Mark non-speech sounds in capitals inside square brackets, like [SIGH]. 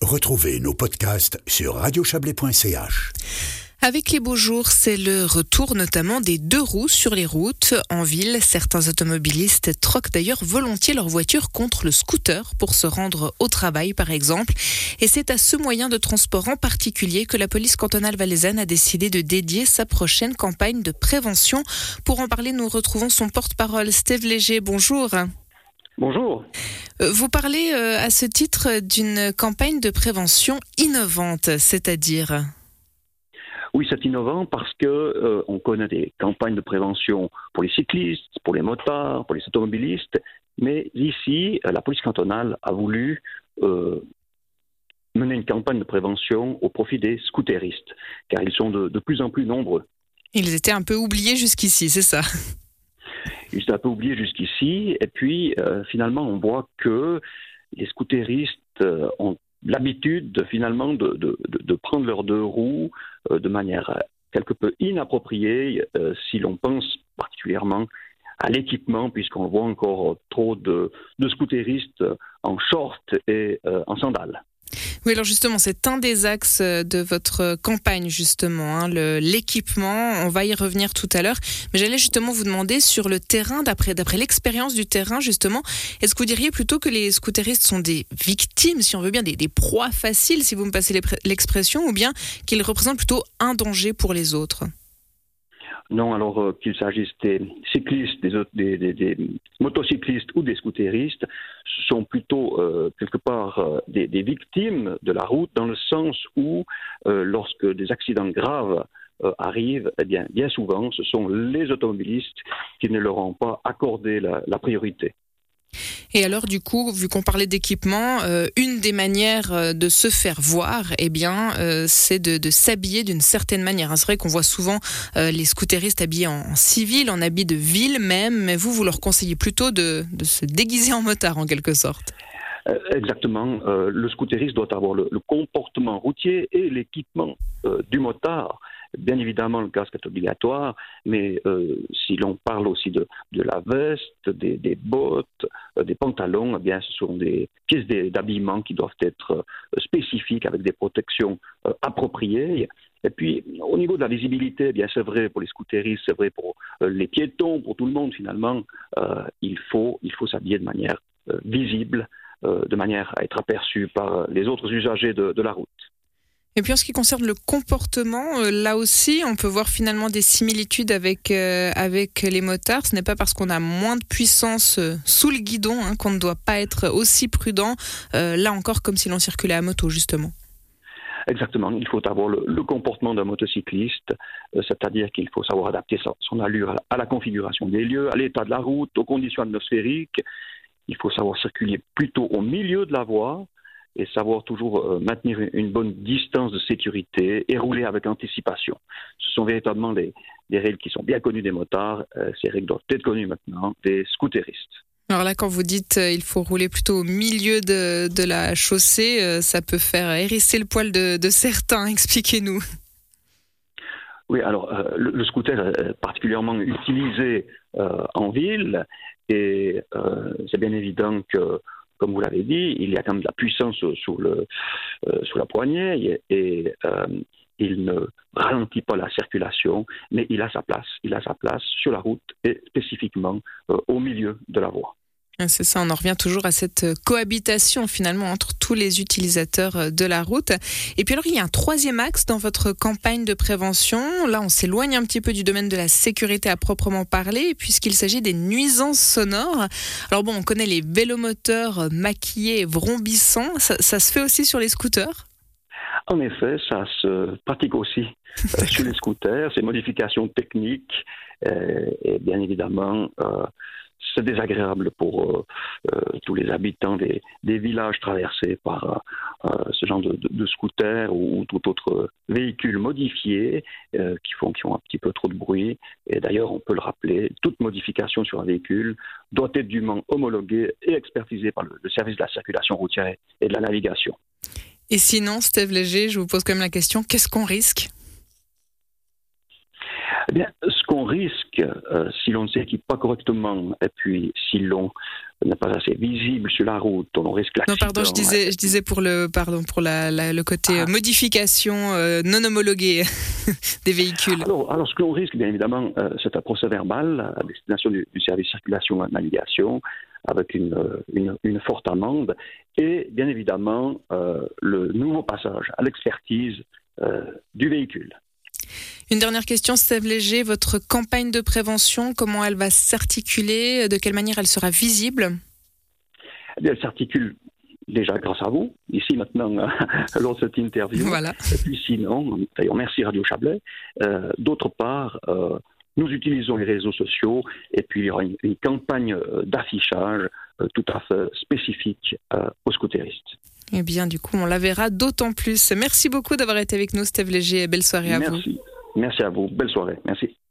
Retrouvez nos podcasts sur radiochablais.ch. Avec les beaux jours, c'est le retour notamment des deux roues sur les routes. En ville, certains automobilistes troquent d'ailleurs volontiers leur voiture contre le scooter pour se rendre au travail, par exemple. Et c'est à ce moyen de transport en particulier que la police cantonale valaisanne a décidé de dédier sa prochaine campagne de prévention. Pour en parler, nous retrouvons son porte-parole, Steve Léger. Bonjour. Bonjour. Euh, vous parlez euh, à ce titre d'une campagne de prévention innovante, c'est-à-dire? Oui, c'est innovant parce que euh, on connaît des campagnes de prévention pour les cyclistes, pour les motards, pour les automobilistes, mais ici, la police cantonale a voulu euh, mener une campagne de prévention au profit des scooteristes, car ils sont de, plus en plus nombreux. Ils étaient un peu oubliés jusqu'ici, c'est ça? Ils étaient un peu oubliés jusqu'ici, et puis finalement, on voit que les scooteristes ont l'habitude finalement de, de, prendre leurs deux roues euh, de manière quelque peu inappropriée euh, si l'on pense particulièrement à l'équipement, puisqu'on voit encore trop de, de scooteristes en short et euh, en sandales. Oui, alors justement, c'est un des axes euh, de votre campagne, justement, hein, l'équipement. On va y revenir tout à l'heure. Mais j'allais justement vous demander sur le terrain, d'après l'expérience du terrain, justement, est-ce que vous diriez plutôt que les scooteristes sont des victimes, si on veut bien, des proies faciles, si vous me passez l'expression, ou bien qu'ils représentent plutôt un danger pour les autres? Non, alors euh, qu'il s'agisse des cyclistes, des, motocyclistes ou des scooteristes, ce sont plutôt euh, quelque part euh, des, victimes de la route dans le sens où lorsque des accidents graves arrivent, eh bien, bien souvent, ce sont les automobilistes qui ne leur ont pas accordé la priorité. Et alors, du coup, vu qu'on parlait d'équipement, euh, une des manières euh, de se faire voir, eh bien, euh, c'est de, s'habiller d'une certaine manière. Hein, c'est vrai qu'on voit souvent les scooteristes habillés en, civil, en habit de ville même, mais vous, vous leur conseillez plutôt de, se déguiser en motard, en quelque sorte. Exactement. le scooteriste doit avoir le comportement routier et l'équipement du motard. Bien évidemment, le casque est obligatoire, mais euh, si l'on parle aussi de, la veste, des, bottes, euh, des pantalons, eh bien, ce sont des pièces d'habillement qui doivent être euh, spécifiques avec des protections appropriées. Et puis, au niveau de la visibilité, eh bien, c'est vrai pour les scooteristes, c'est vrai pour les piétons, pour tout le monde finalement. il faut, il faut s'habiller de manière visible, de manière à être aperçu par les autres usagers de la route. Et puis en ce qui concerne le comportement, euh, là aussi, on peut voir finalement des similitudes avec, euh, avec les motards. Ce n'est pas parce qu'on a moins de puissance euh, sous le guidon hein, qu'on ne doit pas être aussi prudent, là encore comme si l'on circulait à moto, justement. Exactement, il faut avoir le, comportement d'un motocycliste, c'est-à-dire qu'il faut savoir adapter son, allure à la configuration des lieux, à l'état de la route, aux conditions atmosphériques. Il faut savoir circuler plutôt au milieu de la voie, et savoir toujours euh, maintenir une bonne distance de sécurité et rouler avec anticipation. Ce sont véritablement des, règles qui sont bien connues des motards. Euh, ces règles doivent être connues maintenant des scooteristes. Alors là, quand vous dites euh, il faut rouler plutôt au milieu de, de la chaussée, ça peut faire hérisser le poil de, de certains. [LAUGHS] Expliquez-nous. Oui, alors le, scooter est particulièrement utilisé en ville et c'est bien évident que comme vous l'avez dit, il y a quand même de la puissance sous, euh, la poignée et, euh, il ne ralentit pas la circulation, mais il a sa place. Il a sa place sur la route et spécifiquement euh, au milieu de la voie. Ah, c'est ça, on en revient toujours à cette euh, cohabitation finalement entre tous les utilisateurs euh, de la route. Et puis alors il y a un troisième axe dans votre campagne de prévention. Là on s'éloigne un petit peu du domaine de la sécurité à proprement parler puisqu'il s'agit des nuisances sonores. Alors bon, on connaît les vélomoteurs euh, maquillés vrombissants. Ça, se fait aussi sur les scooters? En effet, ça se pratique aussi sur les scooters, ces modifications techniques et bien évidemment c'est désagréable pour euh, euh, tous les habitants des, villages traversés par euh, ce genre de, de, scooter ou, tout autre véhicule modifié qui font qui ont un petit peu trop de bruit. Et d'ailleurs, on peut le rappeler, toute modification sur un véhicule doit être dûment homologuée et expertisée par le, service de la circulation routière et de la navigation. Et sinon, Steve Léger, je vous pose quand même la question, qu'est-ce qu'on risque? Eh bien, ce qu'on risque, euh, si l'on ne s'équipe pas correctement, et puis si l'on n'est pas assez visible sur la route, on risque l'accident. Non, pardon, je disais, je disais pour le, pardon, pour la, le côté ah. modification non homologuée [LAUGHS] des véhicules. Alors, alors ce que l'on risque, bien évidemment, c'est un procès verbal à destination du, du service circulation et navigation avec une, une, forte amende, et bien évidemment euh, le nouveau passage à l'expertise euh, du véhicule. Une dernière question, Steve Léger, votre campagne de prévention, comment elle va s'articuler? De quelle manière elle sera visible? Eh Elle s'articule déjà grâce à vous, ici maintenant, [LAUGHS] lors de cette interview. Voilà. Et puis sinon, d'ailleurs, merci Radio Chablais. Euh, d'autre part, nous utilisons les réseaux sociaux et puis il y aura une, campagne euh, d'affichage euh, tout à fait spécifique euh, aux scooteristes. Eh bien, du coup, on la verra d'autant plus. Merci beaucoup d'avoir été avec nous, Steve Léger, et belle soirée à vous. Merci. Merci à vous. Belle soirée. Merci.